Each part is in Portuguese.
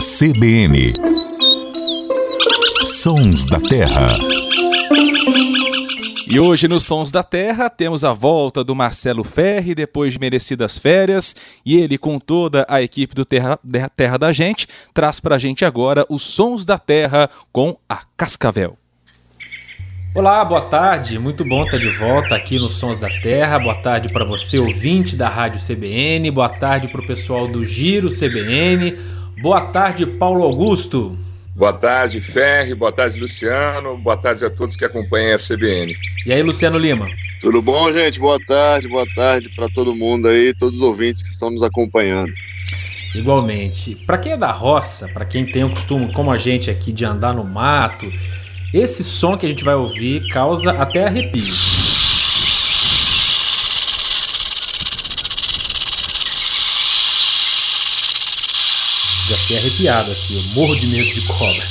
CBN Sons da Terra. E hoje nos Sons da Terra temos a volta do Marcelo Ferri depois de merecidas férias e ele com toda a equipe do Terra, Terra da Gente traz pra gente agora os Sons da Terra com a Cascavel. Olá, boa tarde. Muito bom estar de volta aqui nos Sons da Terra. Boa tarde para você, ouvinte da Rádio CBN. Boa tarde para o pessoal do Giro CBN. Boa tarde, Paulo Augusto. Boa tarde, Ferri. Boa tarde, Luciano. Boa tarde a todos que acompanham a CBN. E aí, Luciano Lima? Tudo bom, gente? Boa tarde, boa tarde para todo mundo aí, todos os ouvintes que estão nos acompanhando. Igualmente. Para quem é da roça, para quem tem o costume, como a gente aqui, de andar no mato esse som que a gente vai ouvir causa até arrepio. Já fiquei arrepiado aqui, eu morro de medo de cobra.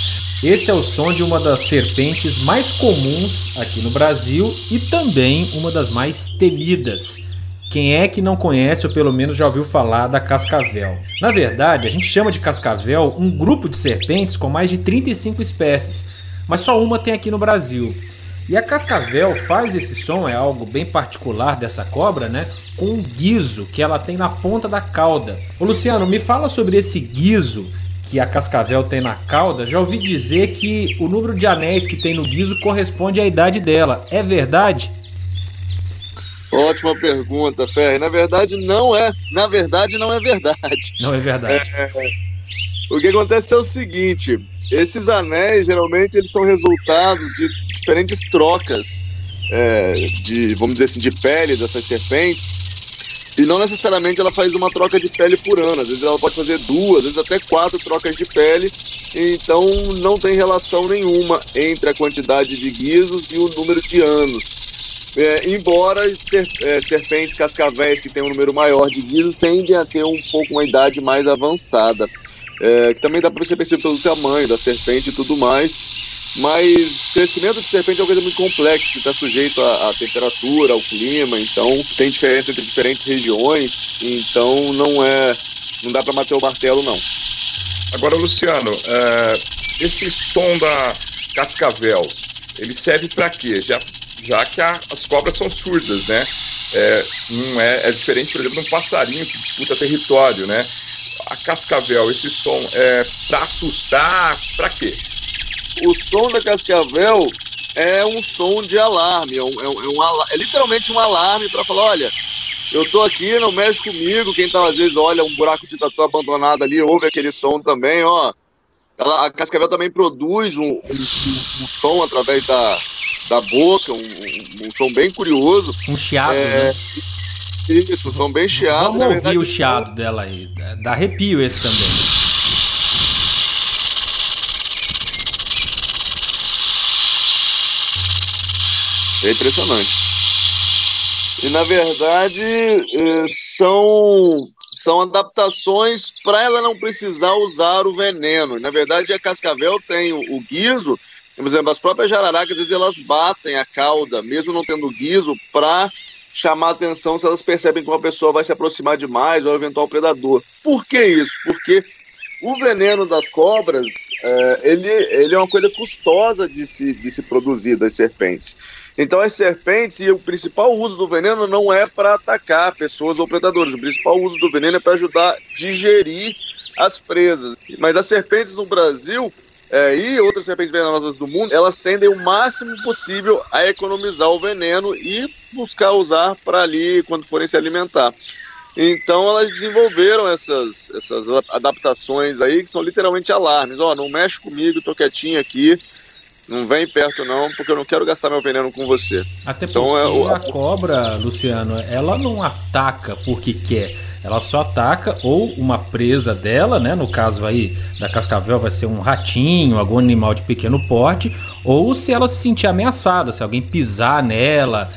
Esse é o som de uma das serpentes mais comuns aqui no Brasil e também uma das mais temidas. Quem é que não conhece ou pelo menos já ouviu falar da cascavel? Na verdade, a gente chama de cascavel um grupo de serpentes com mais de 35 espécies, mas só uma tem aqui no Brasil. E a cascavel faz esse som, é algo bem particular dessa cobra, né? Com um guizo que ela tem na ponta da cauda. Ô Luciano, me fala sobre esse guizo que a cascavel tem na cauda. Já ouvi dizer que o número de anéis que tem no guizo corresponde à idade dela. É verdade? Ótima pergunta, Ferre. Na verdade, não é. Na verdade, não é verdade. Não é verdade. É, o que acontece é o seguinte: esses anéis, geralmente, eles são resultados de diferentes trocas é, de, vamos dizer assim, de pele dessas serpentes. E não necessariamente ela faz uma troca de pele por ano. Às vezes ela pode fazer duas, às vezes até quatro trocas de pele. Então não tem relação nenhuma entre a quantidade de guizos e o número de anos. É, embora ser, é, serpentes cascavéis que têm um número maior de guizos tendem a ter um pouco uma idade mais avançada é, que também dá para você perceber pelo tamanho da serpente e tudo mais. Mas crescimento de serpente é uma coisa muito complexa, que está sujeito à, à, temperatura, ao clima, então tem diferença entre diferentes regiões, então não é. não dá para bater o martelo, não. Agora, Luciano, é, esse som da cascavel, ele serve para quê? Já, já que a, as cobras são surdas, né? É, não é, é diferente, por exemplo, de um passarinho que disputa território, né? A cascavel, esse som, é para assustar, para quê? O som da cascavel é um som de alarme, é, um, é, um, é, um, é literalmente um alarme para falar, olha, eu tô aqui, não mexe comigo. Quem tá às vezes olha um buraco de tatu abandonado ali, ouve aquele som também, ó. Ela, a cascavel também produz um, um, um som através da, da boca, um, um, som bem curioso. Um chiado, é, né? Isso, são bem chiados. Vamos ouvir verdade, o chiado dela aí. Dá arrepio esse também. É impressionante. E na verdade eh, são são adaptações para ela não precisar usar o veneno. Na verdade, a cascavel tem o, o guiso, por exemplo, as próprias jararacas, às vezes elas batem a cauda, mesmo não tendo guiso, para chamar atenção se elas percebem que uma pessoa vai se aproximar demais ou eventual predador. Por que isso? Porque o veneno das cobras, é, ele, ele é uma coisa custosa de se, de se produzir das serpentes. Então as serpentes, e o principal uso do veneno não é para atacar pessoas ou predadores, o principal uso do veneno é para ajudar a digerir as presas. Mas as serpentes no Brasil, é, e outras serpentes venenosas do mundo, elas tendem o máximo possível a economizar o veneno e buscar usar para ali quando forem se alimentar. Então elas desenvolveram essas, essas adaptações aí que são literalmente alarmes. Ó, oh, não mexe comigo, tô quietinho aqui, não vem perto não, porque eu não quero gastar meu veneno com você. Até então, porque é, a cobra, Luciano, ela não ataca porque quer. Ela só ataca ou uma presa dela, né? No caso aí da cascavel vai ser um ratinho, algum animal de pequeno porte, ou se ela se sentir ameaçada, se alguém pisar nela,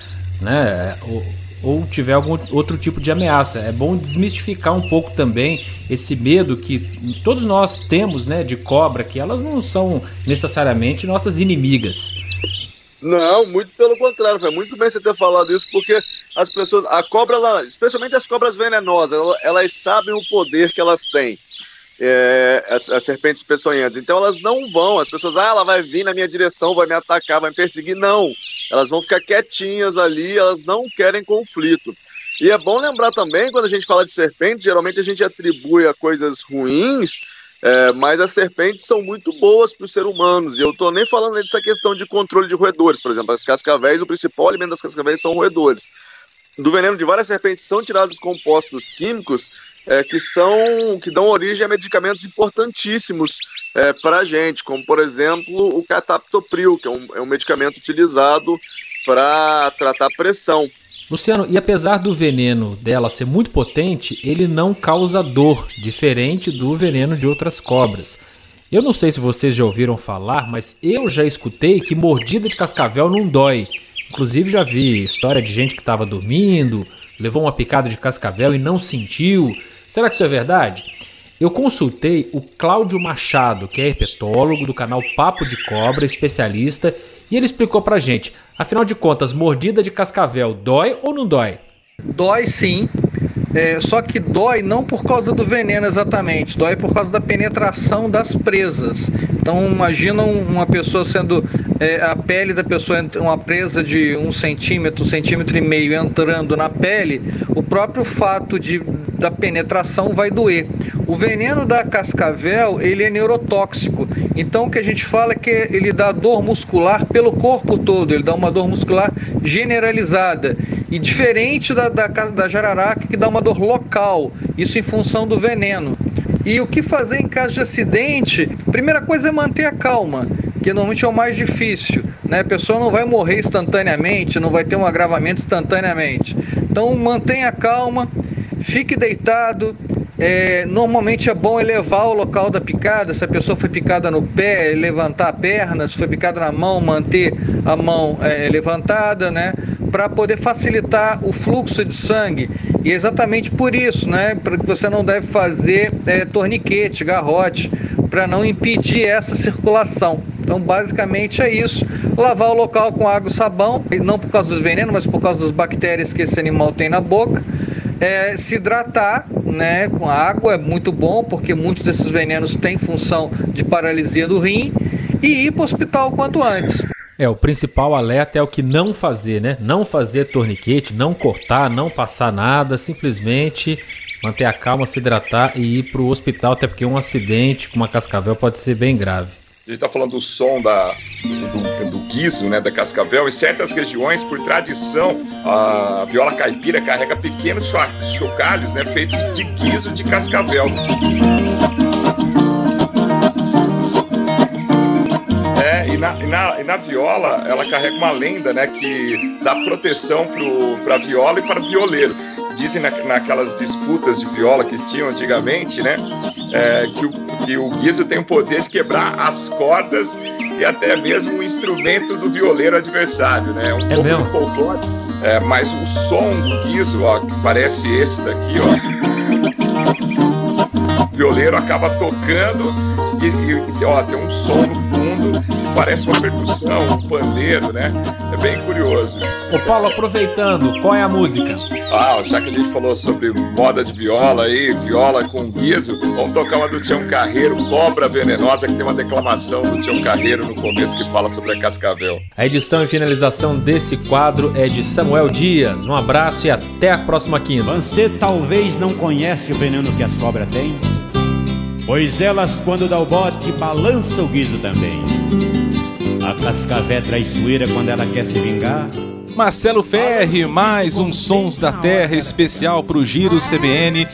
né? Ou, ou tiver algum outro tipo de ameaça. É bom desmistificar um pouco também esse medo que todos nós temos, né, de cobra, que elas não são necessariamente nossas inimigas. Não, muito pelo contrário. Foi muito bem você ter falado isso, porque as pessoas, a cobra, ela, especialmente as cobras venenosas, elas sabem o poder que elas têm. É, as, as, serpentes peçonhentas. Então elas não vão, as pessoas, ah, ela vai vir na minha direção, vai me atacar, vai me perseguir. Não, elas vão ficar quietinhas ali, elas não querem conflito. E é bom lembrar também, quando a gente fala de serpente, geralmente a gente atribui a coisas ruins, é, mas as serpentes são muito boas para os seres humanos. E eu estou nem falando dessa questão de controle de roedores. Por exemplo, as cascavéis, o principal alimento das cascavéis são roedores. Do veneno de várias serpentes são tirados compostos químicos é, que são que dão origem a medicamentos importantíssimos é, para a gente, como por exemplo o cataptopril, que é um, é um medicamento utilizado para tratar pressão. Luciano, e apesar do veneno dela ser muito potente, ele não causa dor, diferente do veneno de outras cobras. Eu não sei se vocês já ouviram falar, mas eu já escutei que mordida de cascavel não dói. Inclusive já vi história de gente que estava dormindo, levou uma picada de cascavel e não sentiu. Será que isso é verdade? Eu consultei o Cláudio Machado, que é herpetólogo do canal Papo de Cobra, especialista, e ele explicou pra gente. Afinal de contas, mordida de cascavel dói ou não dói? Dói sim, é, só que dói não por causa do veneno exatamente, dói por causa da penetração das presas. Então imagina uma pessoa sendo é, a pele da pessoa uma presa de um centímetro, centímetro e meio entrando na pele, o próprio fato de da penetração vai doer. O veneno da cascavel ele é neurotóxico, então o que a gente fala é que ele dá dor muscular pelo corpo todo, ele dá uma dor muscular generalizada e diferente da, da, da jararaca que dá uma dor local, isso em função do veneno. E o que fazer em caso de acidente? Primeira coisa é manter a calma, que normalmente é o mais difícil. Né? A pessoa não vai morrer instantaneamente, não vai ter um agravamento instantaneamente. Então mantenha a calma, fique deitado. É, normalmente é bom elevar o local da picada. Se a pessoa foi picada no pé, levantar a perna. Se foi picada na mão, manter a mão é, levantada, né? Para poder facilitar o fluxo de sangue. E é exatamente por isso, né? Para que você não deve fazer é, torniquete, garrote, para não impedir essa circulação. Então, basicamente é isso. Lavar o local com água e sabão, não por causa dos venenos, mas por causa das bactérias que esse animal tem na boca. É, se hidratar né, com água é muito bom, porque muitos desses venenos têm função de paralisia do rim. E ir para o hospital quanto antes. É, o principal alerta é o que não fazer, né? Não fazer torniquete, não cortar, não passar nada, simplesmente manter a calma, se hidratar e ir para o hospital, até porque um acidente com uma cascavel pode ser bem grave. A gente está falando do som da, do, do, guiso, né, da cascavel. Em certas regiões, por tradição, a viola caipira carrega pequenos chocalhos né, feitos de guiso de cascavel. É, e na, e, na, e na viola, ela carrega uma lenda né, que dá proteção para a viola e para o violeiro dizem na, naquelas disputas de viola que tinham antigamente, né? É, que, o, que o guiso tem o poder de quebrar as cordas e até mesmo o instrumento do violeiro adversário, né? Um é pouco mesmo? do folclore. É, mas o som do guiso, ó, que parece esse daqui, ó. O violeiro acaba tocando e, e ó, tem um som no fundo que parece uma percussão, um pandeiro, né? É bem curioso. Ô Paulo, aproveitando, qual é a música? Ah, já que a gente falou sobre moda de viola aí, viola com guiso, vamos tocar uma do Tião Carreiro, Cobra Venenosa, que tem uma declamação do Tião Carreiro no começo que fala sobre a cascavel. A edição e finalização desse quadro é de Samuel Dias. Um abraço e até a próxima quinta. Você talvez não conhece o veneno que as cobras têm, pois elas, quando dá o bote, balança o guiso também. A cascavé traiçoeira, quando ela quer se vingar, Marcelo Ferri, mais um Sons da Terra especial para o Giro CBN.